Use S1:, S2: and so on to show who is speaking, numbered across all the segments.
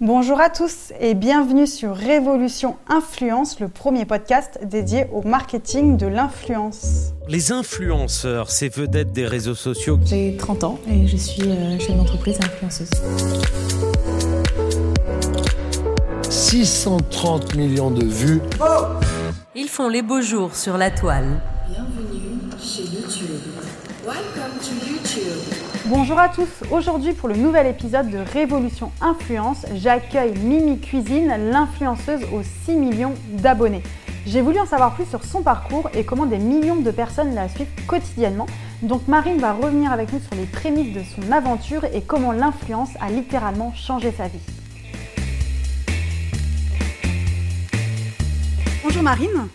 S1: Bonjour à tous et bienvenue sur Révolution Influence, le premier podcast dédié au marketing de l'influence.
S2: Les influenceurs, ces vedettes des réseaux sociaux.
S3: J'ai 30 ans et je suis euh, chef d'entreprise et influenceuse.
S4: 630 millions de vues.
S5: Ils font les beaux jours sur la toile.
S6: Bienvenue
S1: Bonjour à tous, aujourd'hui pour le nouvel épisode de Révolution Influence, j'accueille Mimi Cuisine, l'influenceuse aux 6 millions d'abonnés. J'ai voulu en savoir plus sur son parcours et comment des millions de personnes la suivent quotidiennement. Donc Marine va revenir avec nous sur les prémices de son aventure et comment l'influence a littéralement changé sa vie. Bonjour Marine.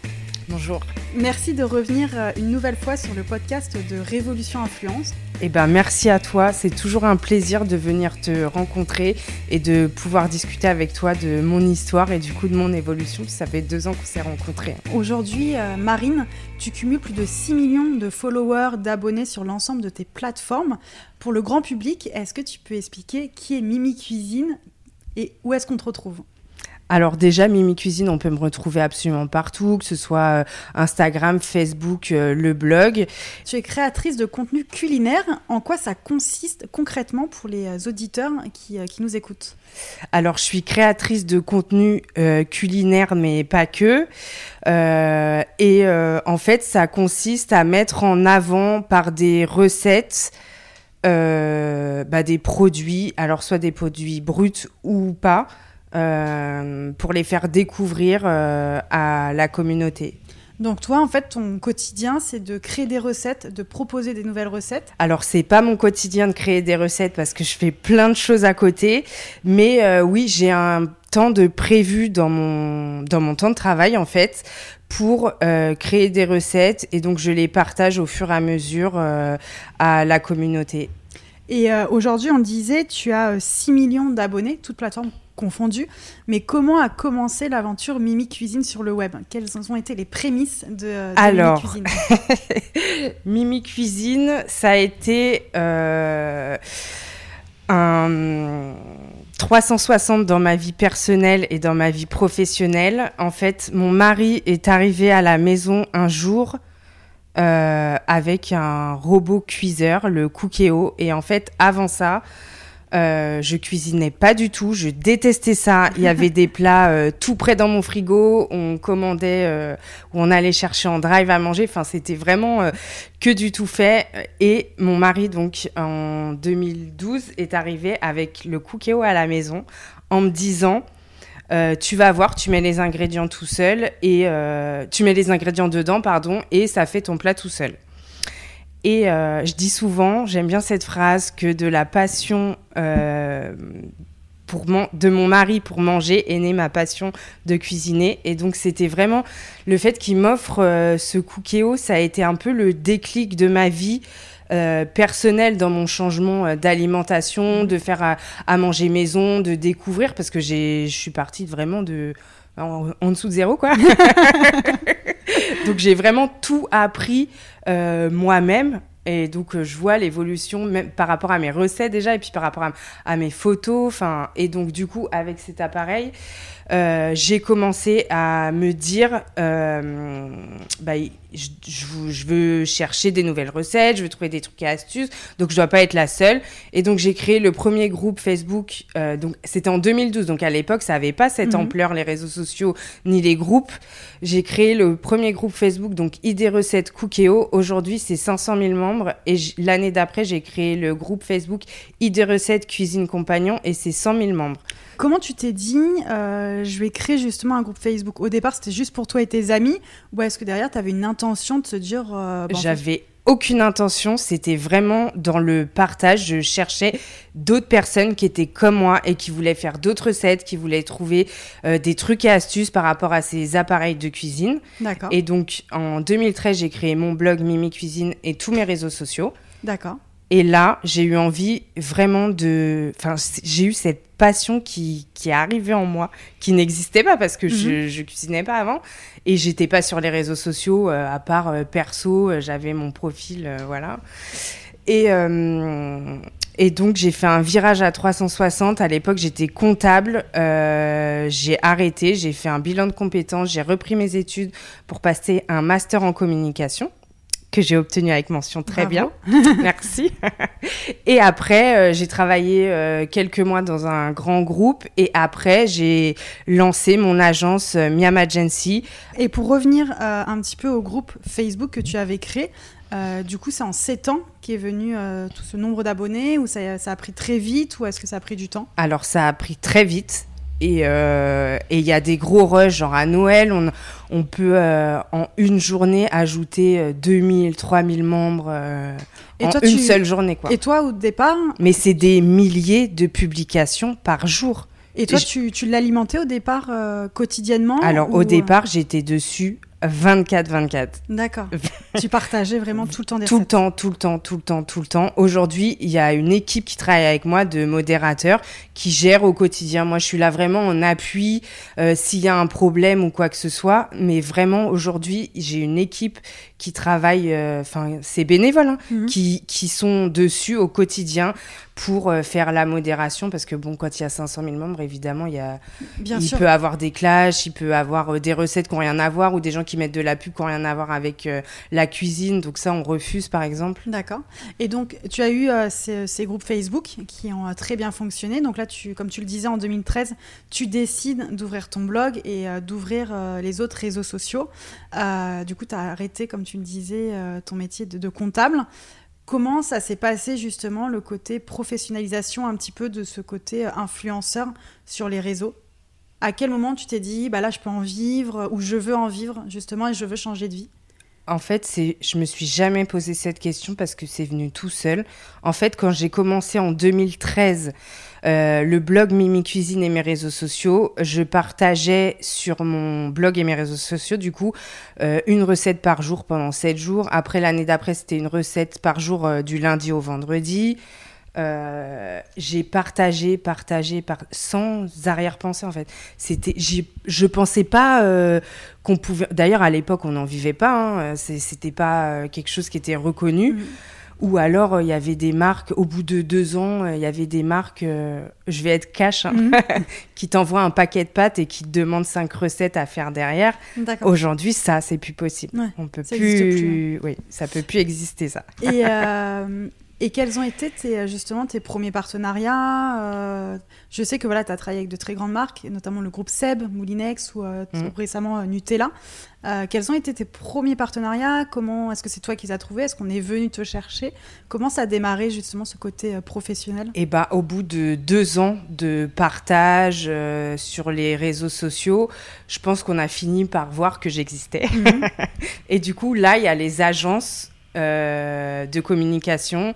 S7: Bonjour.
S1: Merci de revenir euh, une nouvelle fois sur le podcast de Révolution Influence.
S7: Eh ben, merci à toi. C'est toujours un plaisir de venir te rencontrer et de pouvoir discuter avec toi de mon histoire et du coup de mon évolution. Ça fait deux ans qu'on s'est rencontrés.
S1: Aujourd'hui, euh, Marine, tu cumules plus de 6 millions de followers, d'abonnés sur l'ensemble de tes plateformes. Pour le grand public, est-ce que tu peux expliquer qui est Mimi Cuisine et où est-ce qu'on te retrouve?
S7: Alors déjà, Mimi Cuisine, on peut me retrouver absolument partout, que ce soit euh, Instagram, Facebook, euh, le blog.
S1: Tu es créatrice de contenu culinaire. En quoi ça consiste concrètement pour les euh, auditeurs qui, qui nous écoutent?
S7: Alors, je suis créatrice de contenu euh, culinaire, mais pas que. Euh, et euh, en fait, ça consiste à mettre en avant par des recettes bah, des produits, alors soit des produits bruts ou pas, euh, pour les faire découvrir euh, à la communauté.
S1: Donc toi, en fait, ton quotidien, c'est de créer des recettes, de proposer des nouvelles recettes?
S7: Alors c'est pas mon quotidien de créer des recettes parce que je fais plein de choses à côté, mais euh, oui j'ai un temps de prévu dans mon dans mon temps de travail en fait pour euh, créer des recettes et donc je les partage au fur et à mesure euh, à la communauté.
S1: Et aujourd'hui, on disait, tu as euh, 6 millions d'abonnés, toutes plateformes confondues. Mais comment a commencé l'aventure Mimi Cuisine sur le web? Quelles ont été les prémices de, de
S7: Alors.
S1: Mimi Cuisine?
S7: Mimi Cuisine, ça a été euh, un 360 dans ma vie personnelle et dans ma vie professionnelle. En fait, mon mari est arrivé à la maison un jour euh, avec un robot cuiseur, le Cookéo. Et en fait, avant ça, euh, je cuisinais pas du tout, je détestais ça. Il y avait des plats euh, tout près dans mon frigo, on commandait euh, ou on allait chercher en drive à manger. Enfin, c'était vraiment euh, que du tout fait. Et mon mari, donc en 2012, est arrivé avec le Cookéo à la maison en me disant. euh, tu vas voir, tu mets les ingrédients tout seul et tu mets les ingrédients dedans, pardon, et ça fait ton plat tout seul. Et euh, je dis souvent, j'aime bien cette phrase, que de la passion euh, pour de mon mari pour manger est née ma passion de cuisiner. Et donc c'était vraiment le fait qu'il m'offre euh, ce cookéo, ça a été un peu le déclic de ma vie. euh, personnelle dans mon changement d'alimentation, de faire à, à manger maison, de découvrir parce que je suis partie vraiment de en, en dessous de zéro quoi. donc j'ai vraiment tout appris euh, moi-même. Et donc, euh, je vois l'évolution même par rapport à mes recettes déjà, et puis par rapport à, à mes photos. Enfin, et donc, du coup, avec cet appareil, euh, j'ai commencé à me dire, euh, bah, je, je, veux- je veux chercher des nouvelles recettes, je veux trouver des trucs et astuces, donc je dois pas être la seule. Et donc, j'ai créé le premier groupe Facebook. euh, donc, c'était en 2012, donc à l'époque, ça avait pas cette
S1: Mhm.
S7: ampleur, les réseaux sociaux ni les groupes. J'ai créé le premier groupe Facebook, donc Idées Recettes Cookéo. Aujourd'hui, c'est 500 000 membres. Et l'année d'après, j'ai créé le groupe Facebook Idées Recettes Cuisine Compagnon et c'est 100 000 membres.
S1: Comment tu t'es dit, euh, je vais créer justement un groupe Facebook? Au départ, c'était juste pour toi et tes amis Ou est-ce que derrière, tu avais une intention de se dire... euh, bah,
S7: J'avais aucune intention, c'était vraiment dans le partage. Je cherchais d'autres personnes qui étaient comme moi et qui voulaient faire d'autres recettes, qui voulaient trouver euh, des trucs et astuces par rapport à ces appareils de cuisine.
S1: D'accord,
S7: Et donc en 2013, j'ai créé mon blog Mimi Cuisine et tous mes réseaux sociaux.
S1: d'accord.
S7: Et là, j'ai eu envie vraiment de. Enfin, j'ai eu cette passion qui, qui est arrivée en moi, qui n'existait pas parce que je, je cuisinais pas avant. Et j'étais pas sur les réseaux sociaux, euh, à part euh, perso, euh, j'avais mon profil, euh, voilà. Et, euh, Et donc j'ai fait un virage à 360. À l'époque j'étais comptable. Euh, j'ai arrêté, j'ai fait un bilan de compétences, j'ai repris mes études pour passer un master en communication que j'ai obtenu avec mention très
S1: Bravo.
S7: bien. Merci. et après, euh, j'ai travaillé euh, quelques mois dans un grand groupe et après, j'ai lancé mon agence euh, Miam Agency.
S1: Et pour revenir euh, un petit peu au groupe Facebook que tu avais créé, du coup, c'est en 7 ans qu'est venu tout ce nombre d'abonnés ou ça, ça a pris très vite ou est-ce que ça a pris du temps?
S7: Alors, ça a pris très vite. Et euh, et il y a des gros rushs, genre à Noël, on, on peut euh, en une journée ajouter euh, 2000, 3000 membres euh,
S1: Et
S7: en
S1: toi,
S7: une
S1: tu-
S7: seule journée. Quoi.
S1: Et toi, au départ,
S7: Mais c'est des milliers de publications par jour.
S1: et toi,
S7: Et
S1: tu, tu l'alimentais au départ euh, quotidiennement
S7: Alors,
S1: ou,
S7: au
S1: euh,
S7: départ, j'étais dessus 24-24.
S1: D'accord. tu partageais vraiment tout le temps des
S7: Tout le temps, tout le temps, tout le temps, tout le temps. Aujourd'hui, il y a une équipe qui travaille avec moi de modérateurs qui gère au quotidien. Moi, je suis là vraiment en appui euh, s'il y a un problème ou quoi que ce soit. Mais vraiment, aujourd'hui, j'ai une équipe qui travaille, euh, enfin, c'est bénévole, hein,
S1: Mhm.
S7: qui, qui sont dessus au quotidien pour euh, faire la modération. Parce que bon, quand il y a 500 000 membres, évidemment, il y a,
S1: Bien
S7: il
S1: sûr.
S7: peut avoir des clashs, il peut avoir euh, des recettes qui n'ont rien à voir ou des gens qui mettent de la pub qui n'ont rien à voir avec euh, la cuisine. Donc ça, on refuse, par exemple.
S1: D'accord. Et donc, tu as eu euh, ces, ces groupes Facebook qui ont euh, très bien fonctionné. Donc là, tu, comme tu le disais, en 2013, tu décides d'ouvrir ton blog et d'ouvrir les autres réseaux sociaux. Du coup, tu as arrêté, comme tu le disais, ton métier de, de comptable. Comment ça s'est passé justement le côté professionnalisation un petit peu de ce côté euh, influenceur sur les réseaux? À quel moment tu t'es dit, bah là, je peux en vivre ou je veux en vivre justement et je veux changer de vie
S7: En fait, c'est, je me suis jamais posé cette question parce que c'est venu tout seul. En fait, quand j'ai commencé en 2013 euh, le blog Mimi Cuisine et mes réseaux sociaux, je partageais sur mon blog et mes réseaux sociaux, du coup, euh, une recette par jour pendant 7 jours. Après, l'année d'après, c'était une recette par jour euh, du lundi au vendredi. J'ai partagé, partagé, par... sans arrière-pensée en fait. C'était, je pensais pas qu'on pouvait. D'ailleurs, à l'époque, on n'en vivait pas. Hein. C'était pas quelque chose qui était reconnu.
S1: Mhm.
S7: Ou alors, euh, il y avait des marques. Au bout de deux ans, euh, il y avait des marques. euh, je vais être cash, hein,
S1: Mhm.
S7: qui t'envoient un paquet de pâtes et qui te demandent cinq recettes à faire derrière. Aujourd'hui, ça, c'est plus possible.
S1: Ouais,
S7: on peut
S1: ça
S7: plus.
S1: hein.
S7: Oui, ça peut plus exister ça.
S1: Et, euh, et quels ont été tes, justement tes premiers partenariats euh, Je sais que voilà, tu as travaillé avec de très grandes marques, notamment le groupe Seb, Moulinex ou euh,
S7: Mhm.
S1: récemment euh, Nutella. Euh, quels ont été tes premiers partenariats? Comment Est-ce que c'est toi qui les as trouvés? Est-ce qu'on est venu te chercher? Comment ça a démarré justement ce côté euh, professionnel?
S7: Et bah, au bout de deux ans de partage euh, sur les réseaux sociaux, je pense qu'on a fini par voir que j'existais.
S1: Mhm.
S7: Et du coup, là, il y a les agences euh, de communication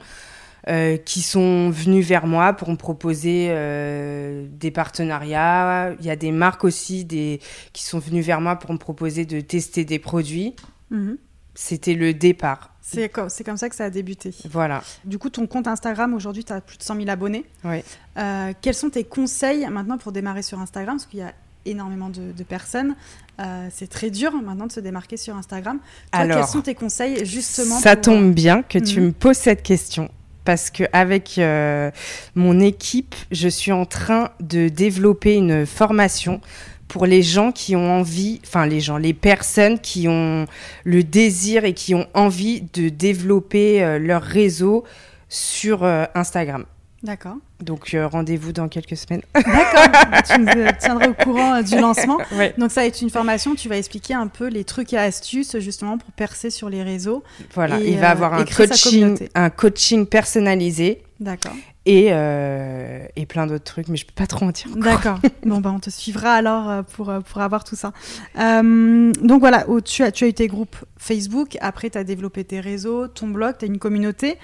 S7: euh, qui sont venues vers moi pour me proposer euh, des partenariats. Il y a des marques aussi des, qui sont venues vers moi pour me proposer de tester des produits.
S1: Mhm.
S7: C'était le départ.
S1: C'est comme, comme ça que ça a débuté.
S7: Voilà.
S1: Du coup, ton compte Instagram, aujourd'hui, tu as plus de 100 000 abonnés.
S7: Oui.
S1: Euh, quels sont tes conseils maintenant pour démarrer sur Instagram? Parce qu'il y a énormément de, de personnes. Euh, c'est très dur maintenant de se démarquer sur Instagram. Toi,
S7: Alors,
S1: quels sont tes conseils justement
S7: Ça
S1: pour,
S7: tombe bien que tu
S1: Mhm.
S7: me poses cette question. Parce que avec euh, mon équipe, je suis en train de développer une formation pour les gens qui ont envie, enfin les gens, les personnes qui ont le désir et qui ont envie de développer euh, leur réseau sur Instagram.
S1: D'accord.
S7: Donc euh, rendez-vous dans quelques semaines.
S1: D'accord. tu nous euh, tiendras au courant euh, du lancement.
S7: Ouais.
S1: Donc ça va être une formation. Tu vas expliquer un peu les trucs et astuces justement pour percer sur les réseaux.
S7: Voilà,
S1: Et,
S7: il va avoir un coaching, un coaching personnalisé
S1: D'accord.
S7: et, et plein d'autres trucs, mais je peux pas trop en dire.
S1: D'accord. bon, bah, on te suivra alors pour, pour avoir tout ça. Donc voilà, oh, tu, as, tu as eu tes groupes Facebook, après tu as développé tes réseaux, ton blog, tu as une communauté.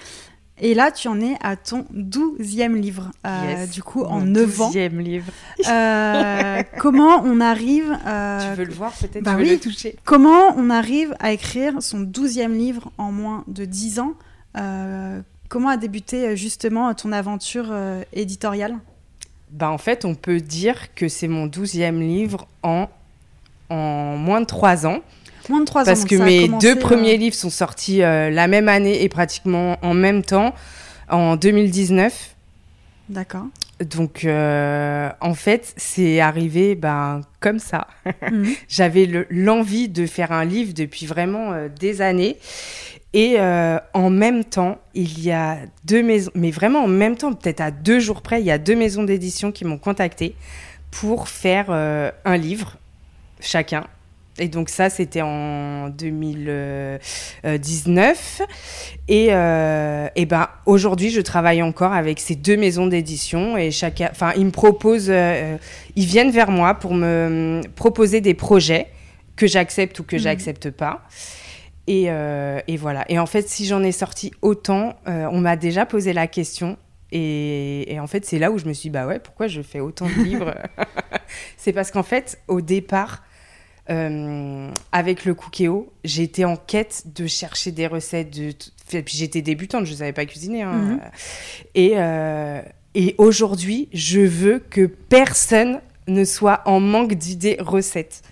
S1: Et là, tu en es à ton douzième livre, euh,
S7: Yes.
S1: du coup, en 9 ans.
S7: douzième livre.
S1: Euh, comment on arrive... euh,
S7: tu veux le voir peut-être
S1: bah
S7: Tu veux
S1: oui.
S7: le toucher
S1: Comment on arrive à écrire son douzième livre en moins de 10 ans Comment a débuté justement ton aventure éditoriale?
S7: Bah, En fait, on peut dire que c'est mon douzième livre en, en moins de trois ans.
S1: Moins de 3 ans.
S7: Parce que mes
S1: commencé,
S7: deux
S1: euh,
S7: premiers livres sont sortis euh, la même année et pratiquement en même temps, en 2019.
S1: D'accord.
S7: Donc, euh, en fait, c'est arrivé ben, comme ça.
S1: Mhm.
S7: J'avais le- l'envie de faire un livre depuis vraiment euh, des années. Et euh, en même temps, il y a deux maisons, mais vraiment en même temps, peut-être à deux jours près, il y a deux maisons d'édition qui m'ont contacté pour faire un livre chacun. Et donc ça, c'était en 2019. Et, euh, et ben aujourd'hui, je travaille encore avec ces deux maisons d'édition et chacun, enfin, ils me proposent, euh, ils viennent vers moi pour me proposer des projets que j'accepte ou que
S1: Mhm.
S7: j'accepte pas. Et, euh, et voilà. Et en fait, si j'en ai sorti autant, euh, on m'a déjà posé la question. Et, et en fait, c'est là où je me suis dit, bah ouais, pourquoi je fais autant de livres? C'est parce qu'en fait, au départ, euh, avec le Cookéo, j'étais en quête de chercher des recettes. De... Puis j'étais débutante, je ne savais pas cuisiner. hein.
S1: Mhm.
S7: Et, euh, et aujourd'hui, je veux que personne ne soit en manque d'idées recettes.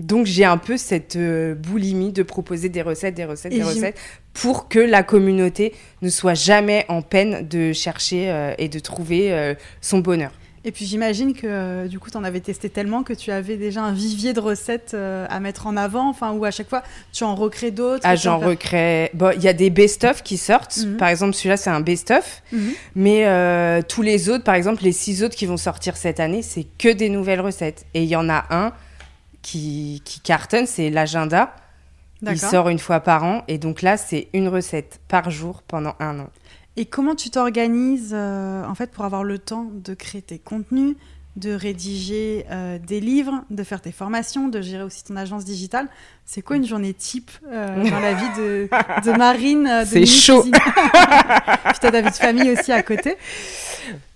S7: Donc j'ai un peu cette euh, boulimie de proposer des recettes, des recettes,
S1: Et
S7: des recettes pour que la communauté ne soit jamais en peine de chercher euh, et de trouver euh, son bonheur.
S1: Et puis j'imagine que euh, du coup, tu en avais testé tellement que tu avais déjà un vivier de recettes euh, à mettre en avant, enfin, ou à chaque fois, tu en recrées d'autres.
S7: Ah, j'en recrée. Bon, il y a des best-of qui sortent.
S1: Mhm.
S7: Par exemple, celui-là, c'est un best-of.
S1: Mhm.
S7: Mais euh, tous les autres, par exemple, les six autres qui vont sortir cette année, c'est que des nouvelles recettes. Et il y en a un qui, qui cartonne, c'est l'agenda. Il sort une fois par an. Et donc là, c'est une recette par jour pendant un an.
S1: Et comment tu t'organises euh, en fait pour avoir le temps de créer tes contenus, de rédiger euh, des livres, de faire tes formations, de gérer aussi ton agence digitale? C'est quoi une journée type euh, dans la vie de, de Marine de
S7: C'est chaud.
S1: Puis t'as ta vie de famille aussi à côté.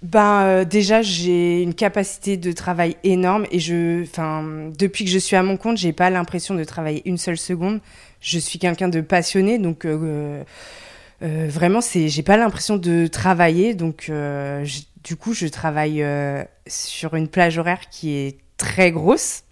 S7: Ben euh, déjà j'ai une capacité de travail énorme et je, enfin depuis que je suis à mon compte, j'ai pas l'impression de travailler une seule seconde. Je suis quelqu'un de passionné, donc euh, vraiment c'est, j'ai pas l'impression de travailler, donc euh, du coup je travaille euh, sur une plage horaire qui est très grosse.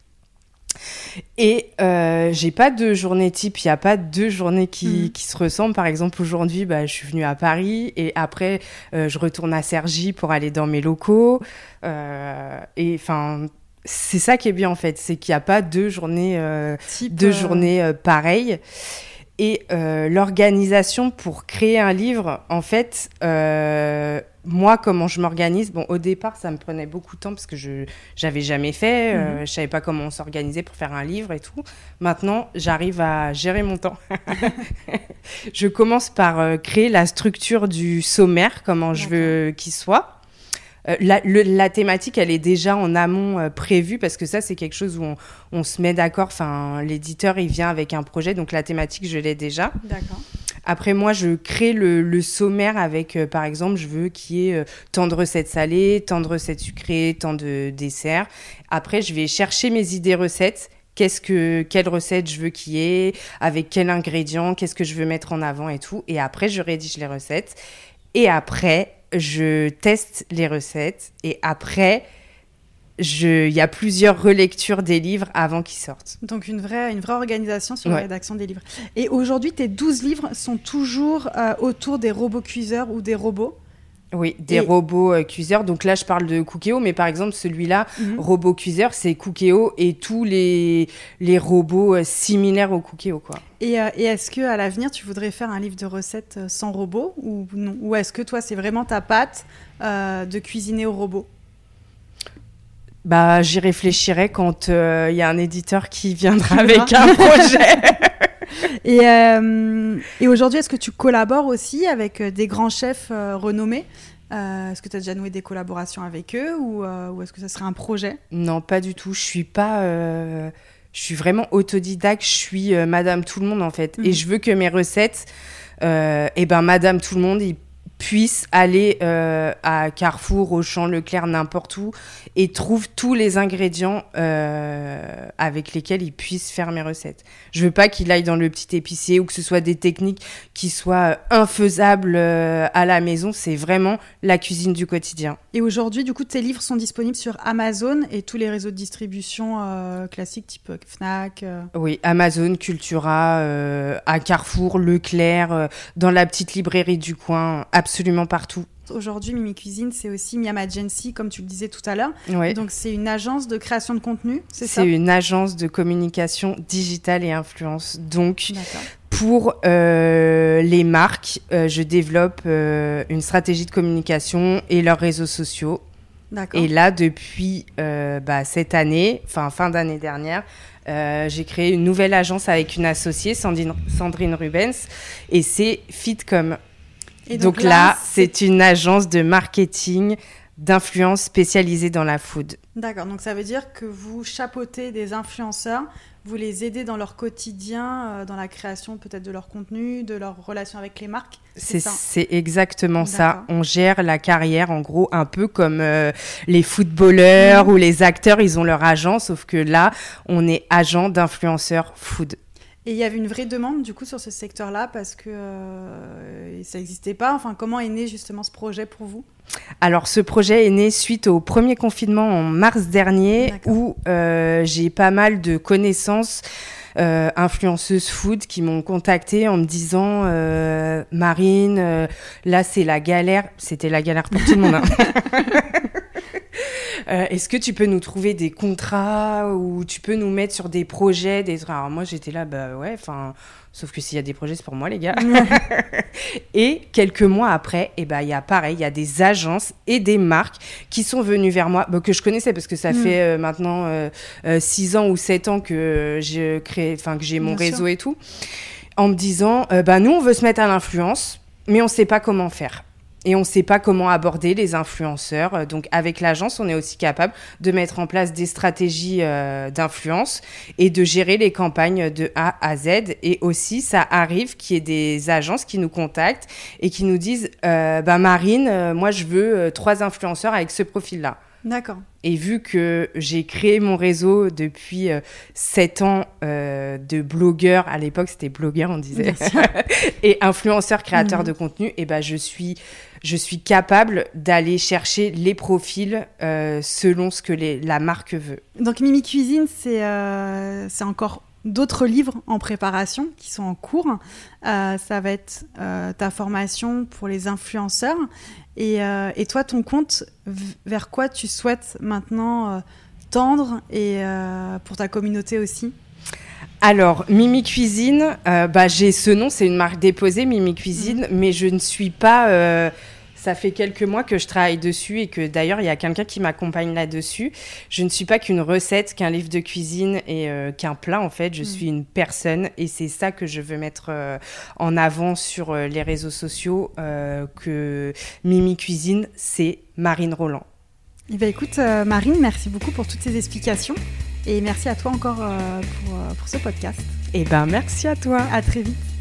S7: Et j'ai pas de journée type, il n'y a pas deux journées qui,
S1: Mhm.
S7: qui se ressemblent. Par exemple, aujourd'hui, bah, je suis venue à Paris et après, je retourne à Cergy pour aller dans mes locaux. Et enfin, c'est ça qui est bien en fait, c'est qu'il n'y a pas deux journées, deux journées pareilles. Et euh, l'organisation pour créer un livre, en fait, euh, moi, comment je m'organise Bon, au départ, ça me prenait beaucoup de temps parce que je j'avais jamais fait, euh, je savais pas comment on s'organisait pour faire un livre et tout. Maintenant, j'arrive à gérer mon temps. je commence par créer la structure du sommaire, comment je veux qu'il soit. Euh, la, le- la thématique, elle est déjà en amont euh, prévue parce que ça, c'est quelque chose où on, on se met d'accord. Enfin, l'éditeur, il vient avec un projet, donc la thématique, je l'ai déjà.
S1: D'accord.
S7: Après, moi, je crée le, le sommaire avec, euh, par exemple, je veux qu'il y ait tant de recettes salées, tant de recettes sucrées, tant de desserts. Après, je vais chercher mes idées recettes. Qu'est-ce que, quelle recette je veux qu'il y ait, avec quel ingrédient, qu'est-ce que je veux mettre en avant et tout? Et après, je rédige les recettes. Et après, je teste les recettes. Et après, il y a plusieurs relectures des livres avant qu'ils sortent.
S1: Donc une vraie, une vraie organisation sur la rédaction des livres. Et aujourd'hui, tes 12 livres sont toujours euh, autour des robots cuiseurs ou des robots?
S7: Oui, des
S1: Et-
S7: robots euh, cuiseurs. Donc là, je parle de Cookéo, mais par exemple, celui-là,
S1: Mhm.
S7: robot cuiseur, c'est Cookéo et tous les, les robots euh, similaires au Cookéo, quoi.
S1: Et, euh, et est-ce que à l'avenir, tu voudrais faire un livre de recettes sans robot ou non? Ou est-ce que toi, c'est vraiment ta patte de cuisiner au robot?
S7: Bah, j'y réfléchirai quand il y a un éditeur qui viendra avec un projet.
S1: Et, euh, et aujourd'hui, est-ce que tu collabores aussi avec euh, des grands chefs euh, renommés? Euh, Est-ce que tu as déjà noué des collaborations avec eux ou, ou est-ce que ça serait un projet?
S7: Non, pas du tout. Je suis pas. Je suis vraiment autodidacte. Je suis Madame Tout le Monde, en fait.
S1: Mhm.
S7: Et je veux que mes recettes, euh, eh ben, Madame Tout le Monde, ils puissent aller euh, à Carrefour, Auchan, Leclerc, n'importe où, et trouvent tous les ingrédients euh, avec lesquels ils puissent faire mes recettes. Je veux pas qu'il aille dans le petit épicier ou que ce soit des techniques qui soient euh, infaisables euh, à la maison. C'est vraiment la cuisine du quotidien.
S1: Et aujourd'hui, du coup, tes livres sont disponibles sur Amazon et tous les réseaux de distribution classiques type Fnac.
S7: Oui, Amazon, Cultura, à Carrefour, Leclerc, dans la petite librairie du coin, absolument absolument partout.
S1: Aujourd'hui, Mimi Cuisine, c'est aussi Miam Agency, comme tu le disais tout à l'heure.
S7: Ouais.
S1: Donc, c'est une agence de création de contenu, c'est ça?
S7: C'est une agence de communication digitale et influence. Donc, pour euh, les marques, euh, je développe euh, une stratégie de communication et leurs réseaux sociaux.
S1: D'accord.
S7: Et là, depuis bah, cette année, enfin fin d'année dernière, j'ai créé une nouvelle agence avec une associée, Sandrine, Sandrine Rubens, et c'est Fitcom.
S1: Et
S7: donc, là, c'est une agence de marketing d'influence spécialisée dans la food.
S1: D'accord. Donc, ça veut dire que vous chapeautez des influenceurs, vous les aidez dans leur quotidien, euh, dans la création peut-être de leur contenu, de leur relation avec les marques.
S7: C'est exactement ça. On gère la carrière en gros un peu comme euh, les footballeurs
S1: Mhm.
S7: ou les acteurs, ils ont leur agent, sauf que là, on est agent d'influenceurs food.
S1: Et il y avait une vraie demande du coup sur ce secteur-là parce que euh, ça n'existait pas. Enfin, comment est né justement ce projet pour vous?
S7: Alors, ce projet est né suite au premier confinement en mars dernier, où euh, j'ai pas mal de connaissances euh, influenceuses food qui m'ont contacté en me disant Marine, là c'est la galère. C'était la galère pour tout le monde. hein. Euh, Est-ce que tu peux nous trouver des contrats ou tu peux nous mettre sur des projets des... Alors moi j'étais là, bah ouais, enfin, sauf que s'il y a des projets c'est pour moi les gars. Et quelques mois après, eh ben, il y a pareil, il y a des agences et des marques qui sont venues vers moi, bah, que je connaissais parce que ça
S1: Mm.
S7: fait euh, maintenant 6 ans ou 7 ans que je crée, enfin que j'ai mon
S1: Bien sûr.
S7: réseau et tout, en me disant, euh, bah, nous on veut se mettre à l'influence, mais on sait pas comment faire. Et on ne sait pas comment aborder les influenceurs. Euh, Donc avec l'agence, on est aussi capable de mettre en place des stratégies euh, d'influence et de gérer les campagnes de A à Z. Et aussi, ça arrive qu'il y ait des agences qui nous contactent et qui nous disent euh, bah Marine, moi je veux trois influenceurs avec ce profil-là.
S1: D'accord.
S7: Et vu que j'ai créé mon réseau depuis euh, 7 ans euh, de blogueurs, à l'époque c'était blogueur on disait, et influenceurs créateurs
S1: Mhm.
S7: de contenu, et ben je suis je suis capable d'aller chercher les profils euh, selon ce que les, la marque veut.
S1: Donc Mimi Cuisine, c'est euh, c'est encore d'autres livres en préparation qui sont en cours. Euh, ça va être euh, ta formation pour les influenceurs. Et, euh, et toi, ton compte, vers quoi tu souhaites maintenant tendre et pour ta communauté aussi?
S7: Alors, Mimi Cuisine, bah, j'ai ce nom, c'est une marque déposée, Mimi Cuisine, mais je ne suis pas. Ça fait quelques mois que je travaille dessus et que d'ailleurs, il y a quelqu'un qui m'accompagne là-dessus. Je ne suis pas qu'une recette, qu'un livre de cuisine et euh, qu'un plat, en fait. Je suis une personne et c'est ça que je veux mettre euh, en avant sur euh, les réseaux sociaux. que Mimi Cuisine, c'est Marine Roland.
S1: Eh ben, écoute, Marine, merci beaucoup pour toutes ces explications. Et merci à toi encore pour, pour ce podcast.
S7: Eh ben, merci à toi.
S1: À très vite.